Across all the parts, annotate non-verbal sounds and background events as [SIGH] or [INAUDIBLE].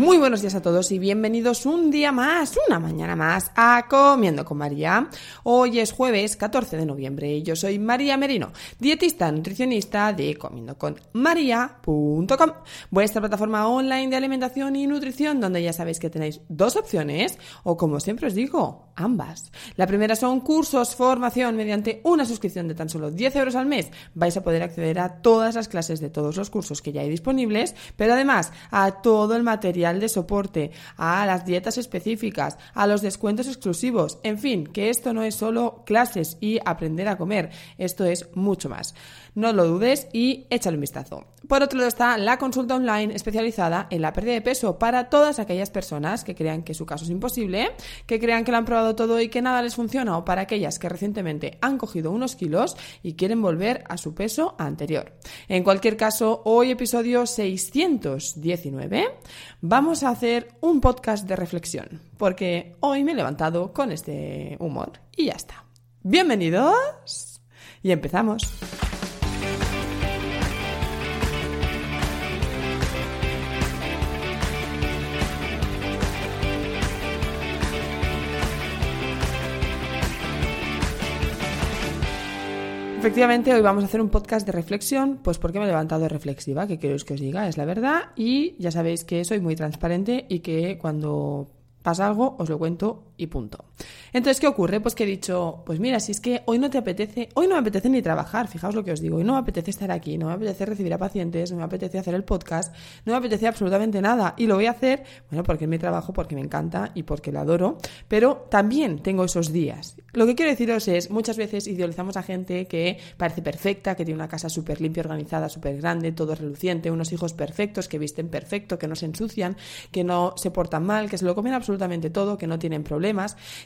Muy buenos días a todos y bienvenidos un día más, una mañana más a Comiendo con María. Hoy es jueves 14 de noviembre y yo soy María Merino, dietista nutricionista de comiendoconmaria.com, vuestra plataforma online de alimentación y nutrición donde ya sabéis que tenéis dos opciones o como siempre os digo, ambas. La primera son cursos, formación mediante una suscripción de tan solo 10 euros al mes. Vais a poder acceder a todas las clases de todos los cursos que ya hay disponibles, pero además a todo el material de soporte, a las dietas específicas, a los descuentos exclusivos, en fin, que esto no es solo clases y aprender a comer, esto es mucho más. No lo dudes y échale un vistazo. Por otro lado está la consulta online especializada en la pérdida de peso para todas aquellas personas que crean que su caso es imposible, que crean que lo han probado todo y que nada les funciona o para aquellas que recientemente han cogido unos kilos y quieren volver a su peso anterior. En cualquier caso, hoy episodio 619 vamos a hacer un podcast de reflexión porque hoy me he levantado con este humor y ya está. Bienvenidos y empezamos. Efectivamente, hoy vamos a hacer un podcast de reflexión, pues porque me he levantado reflexiva, que queréis que os diga, es la verdad, y ya sabéis que soy muy transparente y que cuando pasa algo os lo cuento y punto. Entonces, ¿qué ocurre? Pues que he dicho, pues mira, si es que hoy no te apetece, hoy no me apetece ni trabajar, fijaos lo que os digo, hoy no me apetece estar aquí, no me apetece recibir a pacientes, no me apetece hacer el podcast, no me apetece absolutamente nada y lo voy a hacer, bueno, porque es mi trabajo, porque me encanta y porque lo adoro, pero también tengo esos días. Lo que quiero deciros es, muchas veces idealizamos a gente que parece perfecta, que tiene una casa súper limpia, organizada, súper grande, todo reluciente, unos hijos perfectos, que visten perfecto, que no se ensucian, que no se portan mal, que se lo comen absolutamente todo, que no tienen problemas,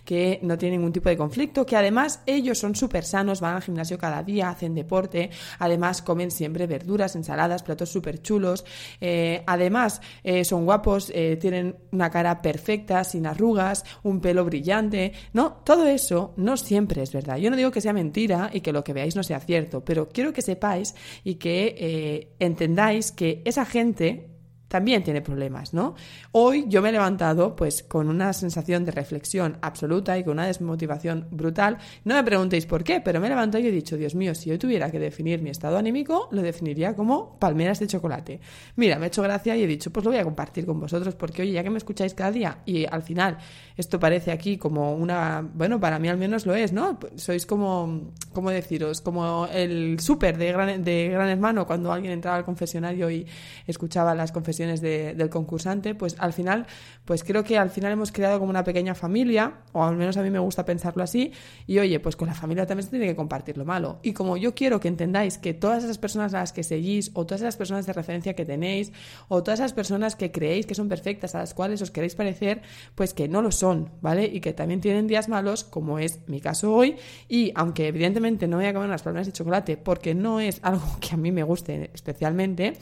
que no tienen ningún tipo de conflicto, que además ellos son súper sanos, van al gimnasio cada día, hacen deporte, además comen siempre verduras, ensaladas, platos súper chulos, eh, además eh, son guapos, eh, tienen una cara perfecta, sin arrugas, un pelo brillante, ¿no? Todo eso no siempre es verdad. Yo no digo que sea mentira y que lo que veáis no sea cierto, pero quiero que sepáis y que entendáis que esa gente también tiene problemas, ¿no? Hoy yo me he levantado pues con una sensación de reflexión absoluta y con una desmotivación brutal. No me preguntéis por qué, pero me he levantado y he dicho, Dios mío, si yo tuviera que definir mi estado anímico, lo definiría como palmeras de chocolate. Mira, me he hecho gracia y he dicho, pues lo voy a compartir con vosotros porque, oye, ya que me escucháis cada día y al final esto parece aquí como una, bueno, para mí al menos lo es, ¿no? Sois como, ¿cómo deciros? Como el súper de gran, de gran hermano cuando alguien entraba al confesionario y escuchaba las confesiones del concursante, pues al final, pues creo que al final hemos creado como una pequeña familia, o al menos a mí me gusta pensarlo así, y oye, pues con la familia también se tiene que compartir lo malo. Y como yo quiero que entendáis que todas esas personas a las que seguís, o todas esas personas de referencia que tenéis, o todas esas personas que creéis que son perfectas, a las cuales os queréis parecer, pues que no lo son, ¿vale? Y que también tienen días malos, como es mi caso hoy, y aunque evidentemente no voy a comer unas palmeras de chocolate, porque no es [LAUGHS] algo que a mí me guste especialmente,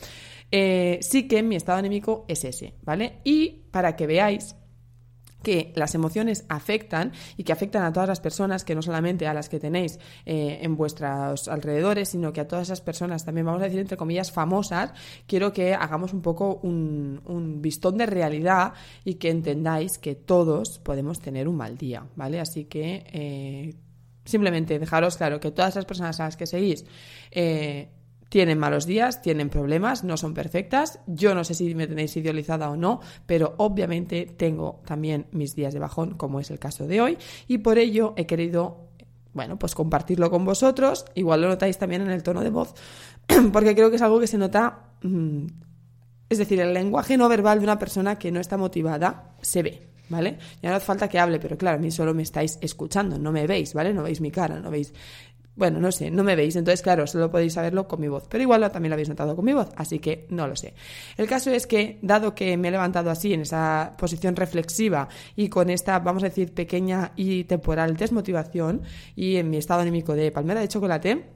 eh, sí que mi estado anímico es ese, ¿vale? Y para que veáis que las emociones afectan y que afectan a todas las personas, que no solamente a las que tenéis eh, en vuestros alrededores, sino que a todas esas personas, también vamos a decir entre comillas famosas, quiero que hagamos un poco un, un vistón de realidad y que entendáis que todos podemos tener un mal día, ¿vale? Así que eh, simplemente dejaros claro que todas esas personas a las que seguís tienen malos días, tienen problemas, no son perfectas. Yo no sé si me tenéis idealizada o no, pero obviamente tengo también mis días de bajón, como es el caso de hoy, y por ello he querido, bueno, pues compartirlo con vosotros. Igual lo notáis también en el tono de voz, [CLEARS THROAT] porque creo que es algo que se nota, mm, es decir, el lenguaje no verbal de una persona que no está motivada se ve. ¿Vale? Ya no hace falta que hable, pero claro, a mí solo me estáis escuchando, no me veis, ¿vale? No veis mi cara, no veis bueno, no sé, no me veis, entonces claro, solo podéis saberlo con mi voz, pero igual también lo habéis notado con mi voz, así que no lo sé. El caso es que, dado que me he levantado así, en esa posición reflexiva y con esta, vamos a decir, pequeña y temporal desmotivación y en mi estado anímico de palmera de chocolate,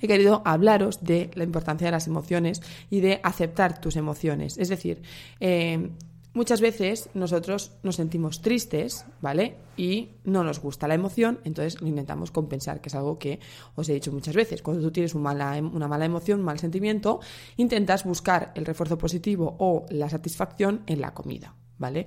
he querido hablaros de la importancia de las emociones y de aceptar tus emociones. Es decir, eh, Muchas veces nosotros nos sentimos tristes, ¿vale? Y no nos gusta la emoción, entonces lo intentamos compensar, que es algo que os he dicho muchas veces. Cuando tú tienes una mala, una mala emoción, un mal sentimiento, intentas buscar el refuerzo positivo o la satisfacción en la comida, ¿vale?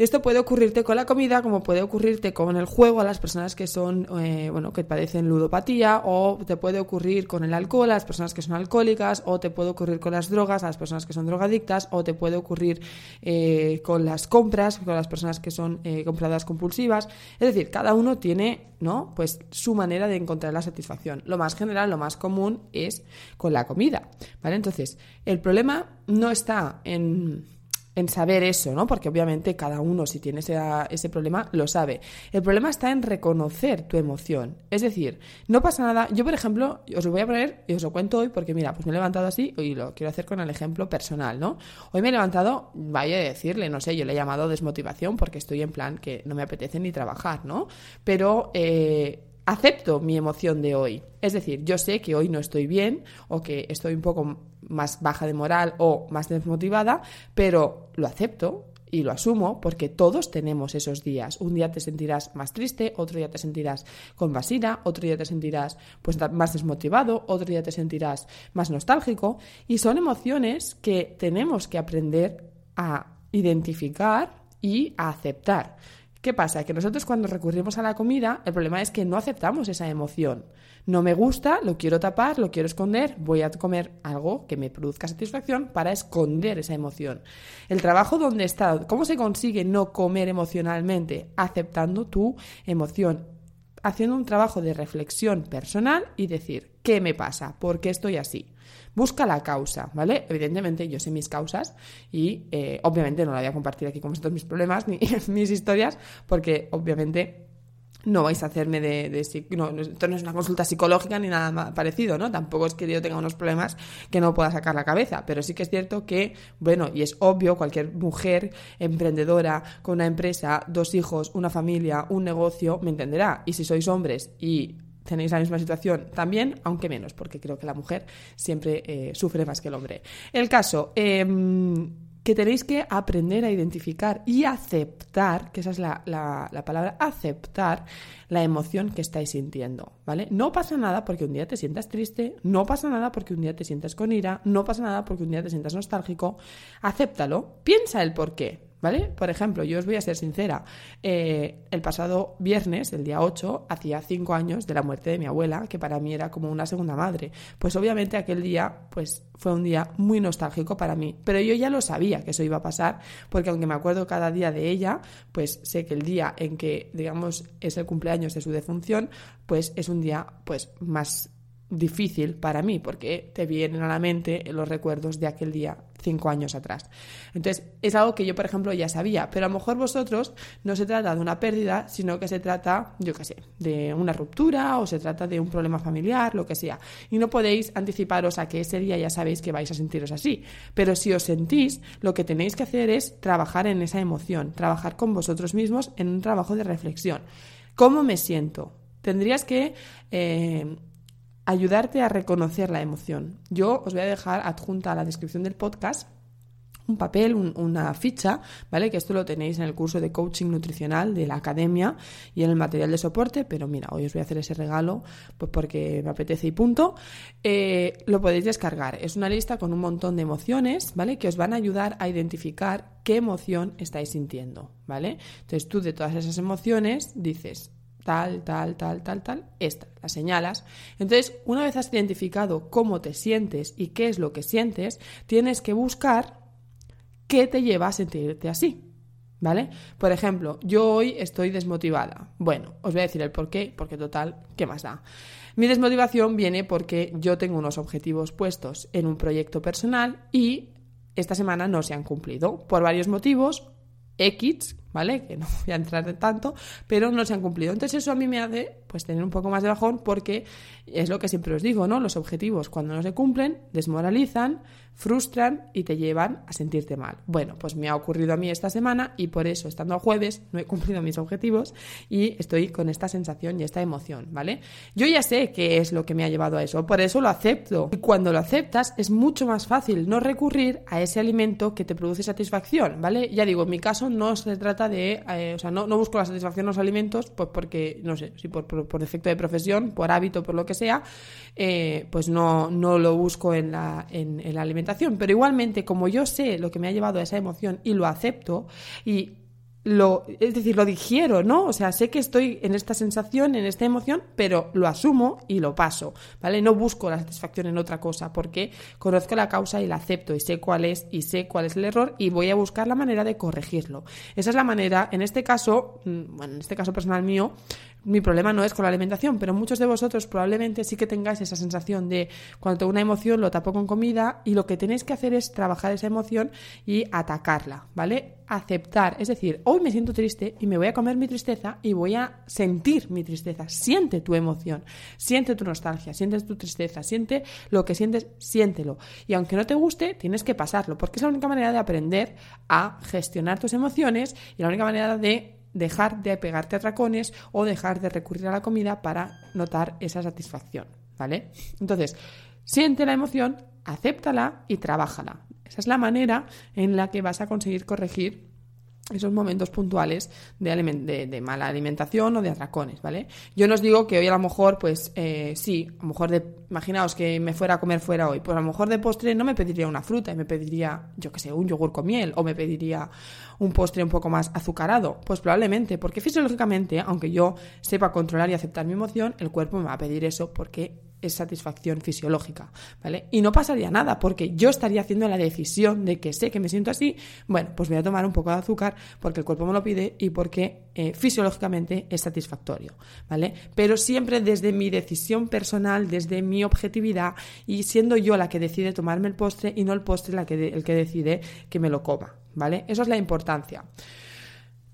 Esto puede ocurrirte con la comida, como puede ocurrirte con el juego a las personas que son, eh, bueno, que padecen ludopatía, o te puede ocurrir con el alcohol a las personas que son alcohólicas, o te puede ocurrir con las drogas a las personas que son drogadictas, o te puede ocurrir eh, con las compras, con las personas que son eh, compradas compulsivas. Es decir, cada uno tiene, ¿no? Pues su manera de encontrar la satisfacción. Lo más general, lo más común es con la comida, ¿vale? Entonces, el problema no está en en saber eso, ¿no? Porque obviamente cada uno, si tiene ese, ese, problema, lo sabe. El problema está en reconocer tu emoción. Es decir, no pasa nada. Yo, por ejemplo, os lo voy a poner y os lo cuento hoy porque, mira, pues me he levantado así y lo quiero hacer con el ejemplo personal, ¿no? Hoy me he levantado, vaya a decirle, no sé, yo le he llamado desmotivación porque estoy en plan que no me apetece ni trabajar, ¿no? Pero eh, acepto mi emoción de hoy. Es decir, yo sé que hoy no estoy bien o que estoy un poco más baja de moral o más desmotivada, pero lo acepto y lo asumo porque todos tenemos esos días. Un día te sentirás más triste, otro día te sentirás con más otro día te sentirás pues más desmotivado, otro día te sentirás más nostálgico y son emociones que tenemos que aprender a identificar y a aceptar. ¿Qué pasa? Que nosotros cuando recurrimos a la comida, el problema es que no aceptamos esa emoción. No me gusta, lo quiero tapar, lo quiero esconder, voy a comer algo que me produzca satisfacción para esconder esa emoción. El trabajo donde está, ¿cómo se consigue no comer emocionalmente? Aceptando tu emoción, haciendo un trabajo de reflexión personal y decir, ¿qué me pasa? ¿Por qué estoy así? Busca la causa, ¿vale? Evidentemente yo sé mis causas y eh, obviamente no la voy a compartir aquí con vosotros mis problemas ni [LAUGHS] mis historias porque obviamente no vais a hacerme de, no, esto no es una consulta psicológica ni nada parecido, ¿no? Tampoco es que yo tenga unos problemas que no pueda sacar la cabeza, pero sí que es cierto que, bueno, y es obvio, cualquier mujer emprendedora con una empresa, dos hijos, una familia, un negocio, me entenderá. Y si sois hombres y tenéis la misma situación también, aunque menos, porque creo que la mujer siempre eh, sufre más que el hombre. El caso, em, que tenéis que aprender a identificar y aceptar, que esa es la, la, palabra, aceptar la emoción que estáis sintiendo, ¿vale? No pasa nada porque un día te sientas triste, no pasa nada porque un día te sientas con ira, no pasa nada porque un día te sientas nostálgico, acéptalo, piensa el por qué, ¿Vale? Por ejemplo, yo os voy a ser sincera. Eh, el pasado viernes, el día 8, hacía cinco años de la muerte de mi abuela, que para mí era como una segunda madre. Pues obviamente aquel día, pues fue un día muy nostálgico para mí. Pero yo ya lo sabía que eso iba a pasar, porque aunque me acuerdo cada día de ella, pues sé que el día en que, digamos, es el cumpleaños de su defunción, pues es un día, pues, más difícil para mí, porque te vienen a la mente los recuerdos de aquel día cinco años atrás. Entonces, es algo que yo, por ejemplo, ya sabía, pero a lo mejor vosotros no se trata de una pérdida, sino que se trata, yo qué sé, de una ruptura o se trata de un problema familiar, lo que sea. Y no podéis anticiparos a que ese día ya sabéis que vais a sentiros así. Pero si os sentís, lo que tenéis que hacer es trabajar en esa emoción, trabajar con vosotros mismos en un trabajo de reflexión. ¿Cómo me siento? Tendrías que eh, ayudarte a reconocer la emoción. Yo os voy a dejar adjunta a la descripción del podcast un papel, una ficha, ¿vale? Que esto lo tenéis en el curso de coaching nutricional de la academia y en el material de soporte, pero mira, hoy os voy a hacer ese regalo pues porque me apetece y punto. Eh, lo podéis descargar. Es una lista con un montón de emociones, ¿vale? Que os van a ayudar a identificar qué emoción estáis sintiendo, ¿vale? Entonces tú de todas esas emociones dices, tal, tal, tal, tal, tal, esta, la señalas. Entonces, una vez has identificado cómo te sientes y qué es lo que sientes, tienes que buscar qué te lleva a sentirte así. ¿Vale? Por ejemplo, yo hoy estoy desmotivada. Bueno, os voy a decir el por qué, porque total, ¿qué más da? Mi desmotivación viene porque yo tengo unos objetivos puestos en un proyecto personal y esta semana no se han cumplido por varios motivos, X, ¿vale? Que no voy a entrar en tanto, pero no se han cumplido. Entonces eso a mí me hace pues tener un poco más de bajón porque es lo que siempre os digo, ¿no? Los objetivos cuando no se cumplen desmoralizan, frustran y te llevan a sentirte mal. Bueno, pues me ha ocurrido a mí esta semana y por eso estando a jueves no he cumplido mis objetivos y estoy con esta sensación y esta emoción, ¿vale? Yo ya sé qué es lo que me ha llevado a eso, por eso lo acepto. Y cuando lo aceptas es mucho más fácil no recurrir a ese alimento que te produce satisfacción, ¿vale? Ya digo, en mi caso no se trata de, eh, o sea, no, busco la satisfacción en los alimentos, pues porque, no sé, si por, por, defecto de profesión, por hábito, por lo que sea, eh, pues no, no lo busco en la, en, en la alimentación. Pero igualmente, como yo sé lo que me ha llevado a esa emoción y lo acepto, y lo, es decir, lo digiero, ¿no? O sea, sé que estoy en esta sensación, en esta emoción, pero lo asumo y lo paso, ¿vale? No busco la satisfacción en otra cosa porque conozco la causa y la acepto y sé cuál es y sé cuál es el error y voy a buscar la manera de corregirlo. Esa es la manera, en este caso, mm, bueno, en este caso personal mío, mi problema no es con la alimentación, pero muchos de vosotros probablemente sí que tengáis esa sensación de cuando tengo una emoción lo tapo con comida y lo que tenéis que hacer es trabajar esa emoción y atacarla, ¿vale? Aceptar, es decir, hoy me siento triste y me voy a comer mi tristeza y voy a sentir mi tristeza. Siente tu emoción, siente tu nostalgia, siente tu tristeza, siente lo que sientes, siéntelo. Y aunque no te guste, tienes que pasarlo, porque es la única manera de aprender a gestionar tus emociones y la única manera de dejar de pegarte a tracones o dejar de recurrir a la comida para notar esa satisfacción, ¿vale? Entonces, siente la emoción, acéptala y trabájala. Esa es la manera en la que vas a conseguir corregir esos momentos puntuales de, de, mala alimentación o de atracones, ¿vale? Yo no os digo que hoy a lo mejor, pues eh, sí, a lo mejor de, imaginaos que me fuera a comer fuera hoy, pues a lo mejor de postre no me pediría una fruta y me pediría, yo qué sé, un yogur con miel o me pediría un postre un poco más azucarado, pues probablemente, porque fisiológicamente, aunque yo sepa controlar y aceptar mi emoción, el cuerpo me va a pedir eso porque es satisfacción fisiológica, ¿vale? Y no pasaría nada porque yo estaría haciendo la decisión de que sé que me siento así, bueno, pues voy a tomar un poco de azúcar porque el cuerpo me lo pide y porque eh, fisiológicamente es satisfactorio, ¿vale? Pero siempre desde mi decisión personal, desde mi objetividad y siendo yo la que decide tomarme el postre y no el postre el que decide que me lo coma, ¿vale? Eso es la importancia.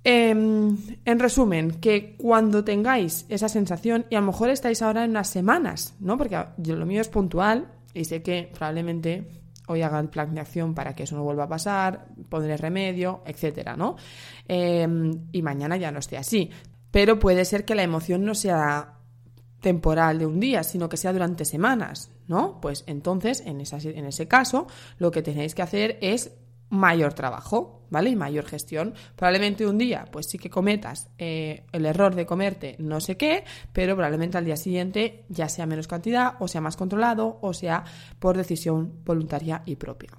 Em, en resumen, que cuando tengáis esa sensación, y a lo mejor estáis ahora en unas semanas, ¿no? Porque yo, lo mío es puntual y sé que probablemente hoy haga el plan de acción para que eso no vuelva a pasar, pondré remedio, etcétera, ¿no? Em, y mañana ya no esté así. Pero puede ser que la emoción no sea temporal de un día, sino que sea durante semanas, ¿no? Pues entonces, en, en ese caso, lo que tenéis que hacer es mayor trabajo, ¿vale? Y mayor gestión. Probablemente un día, pues sí que cometas eh, el error de comerte no sé qué, pero probablemente al día siguiente ya sea menos cantidad, o sea más controlado, o sea por decisión voluntaria y propia.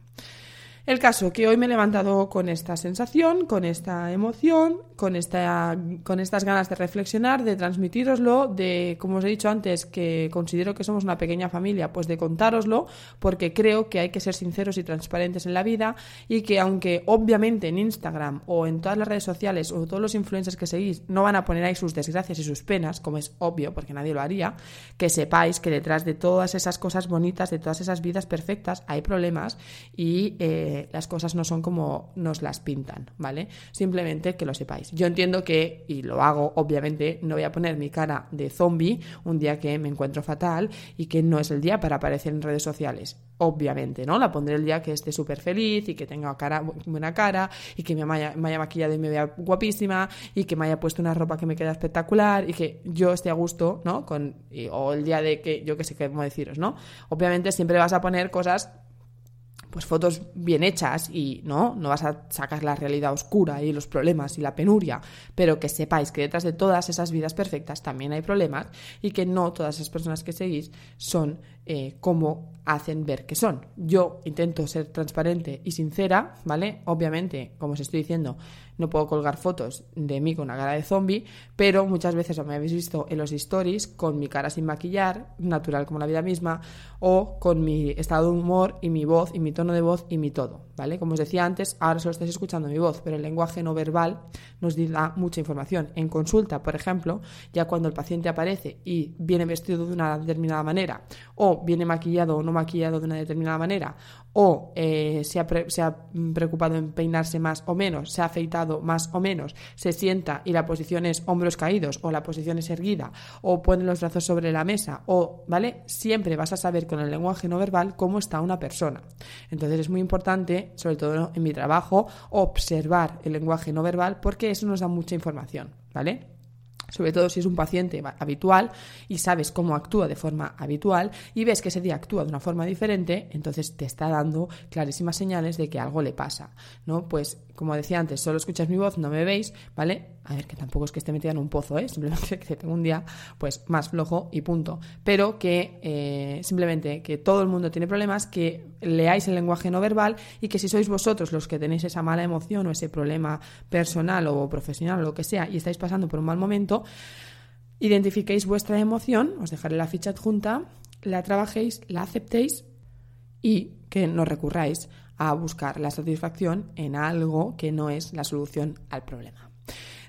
El caso que hoy me he levantado con esta sensación, con esta emoción, con, esta, con estas ganas de reflexionar, de transmitiroslo, de, como os he dicho antes, que considero que somos una pequeña familia, pues de contároslo, porque creo que hay que ser sinceros y transparentes en la vida y que aunque obviamente en Instagram o en todas las redes sociales o todos los influencers que seguís no van a poner ahí sus desgracias y sus penas, como es obvio, porque nadie lo haría, que sepáis que detrás de todas esas cosas bonitas, de todas esas vidas perfectas, hay problemas y... Eh, las cosas no son como nos las pintan, ¿vale? Simplemente que lo sepáis. Yo entiendo que, y lo hago, obviamente, no voy a poner mi cara de zombie un daya que me encuentro fatal y que no es el día para aparecer en redes sociales. Obviamente, ¿no? La pondré el día que esté súper feliz y que tenga cara, buena cara y que me haya, maquillado y me vea guapísima y que me haya puesto una ropa que me queda espectacular y que yo esté a gusto, ¿no? Con, o el día de que, yo que sé cómo deciros, ¿no? Obviamente siempre vas a poner cosas pues fotos bien hechas y no, no vas a sacar la realidad oscura y los problemas y la penuria, pero que sepáis que detrás de todas esas vidas perfectas también hay problemas y que no todas esas personas que seguís son eh, como hacen ver que son. Yo intento ser transparente y sincera, ¿vale? Obviamente, como os estoy diciendo, no puedo colgar fotos de mí con una cara de zombie, pero muchas veces me habéis visto en los stories con mi cara sin maquillar, natural como la vida misma, o con mi estado de humor y mi voz y mi tono de voz y mi todo, ¿vale? Como os decía antes, ahora solo estáis escuchando mi voz, pero el lenguaje no verbal nos da mucha información. En consulta, por ejemplo, ya cuando el paciente aparece y viene vestido de una determinada manera, o viene maquillado o no maquillado de una determinada manera, o eh, se, ha se, ha preocupado en peinarse más o menos, se ha afeitado más o menos, se sienta y la posición es hombros caídos o la posición es erguida, o pone los brazos sobre la mesa, o, ¿vale? Siempre vas a saber con el lenguaje no verbal cómo está una persona. Entonces es muy importante, sobre todo en mi trabajo, observar el lenguaje no verbal porque eso nos da mucha información, ¿vale? Sobre todo si es un paciente habitual y sabes cómo actúa de forma habitual y ves que ese día actúa de una forma diferente, entonces te está dando clarísimas señales de que algo le pasa, ¿no? Pues como decía antes, solo escuchas mi voz, no me veis, ¿vale? A ver, que tampoco es que esté metida en un pozo, ¿eh? Simplemente [LAUGHS] que tengo un día, pues, más flojo y punto. Pero que eh, simplemente que todo el mundo tiene problemas, que leáis el lenguaje no verbal y que si sois vosotros los que tenéis esa mala emoción o ese problema personal o profesional o lo que sea y estáis pasando por un mal momento, identifiquéis vuestra emoción, os dejaré la ficha adjunta, la trabajéis, la aceptéis y que no recurráis a buscar la satisfacción en algo que no es la solución al problema.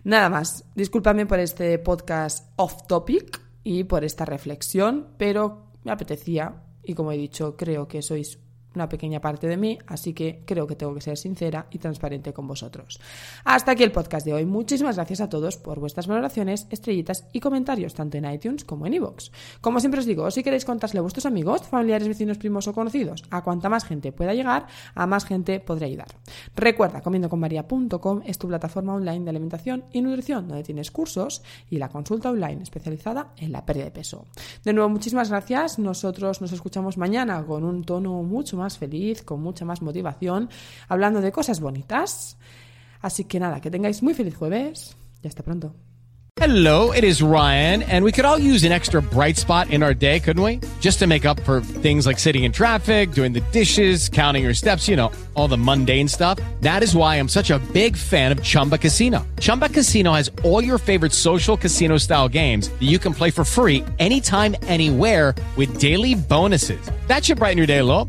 Nada más, discúlpame por este podcast off topic y por esta reflexión, pero me apetecía y como he dicho, creo que sois una pequeña parte de mí, así que creo que tengo que ser sincera y transparente con vosotros. Hasta aquí el podcast de hoy. Muchísimas gracias a todos por vuestras valoraciones, estrellitas y comentarios, tanto en iTunes como en iVoox. Como siempre os digo, si queréis contárselo a vuestros amigos, familiares, vecinos, primos o conocidos, a cuanta más gente pueda llegar, a más gente podré ayudar. Recuerda, comiendoconmaria.com es tu plataforma online de alimentación y nutrición, donde tienes cursos y la consulta online especializada en la pérdida de peso. De nuevo, muchísimas gracias. Nosotros nos escuchamos mañana con un tono mucho más feliz, con mucha más motivación, hablando de cosas bonitas. Así que nada, que tengáis muy feliz jueves y hasta pronto. Hello, it is Ryan, and we could all use an extra bright spot in our day, couldn't we? Just to make up for things like sitting in traffic, doing the dishes, counting your steps, you know, all the mundane stuff. That is why I'm such a big fan of Chumba Casino. Chumba Casino has all your favorite social casino style games that you can play for free anytime, anywhere with daily bonuses. That should brighten your day a little.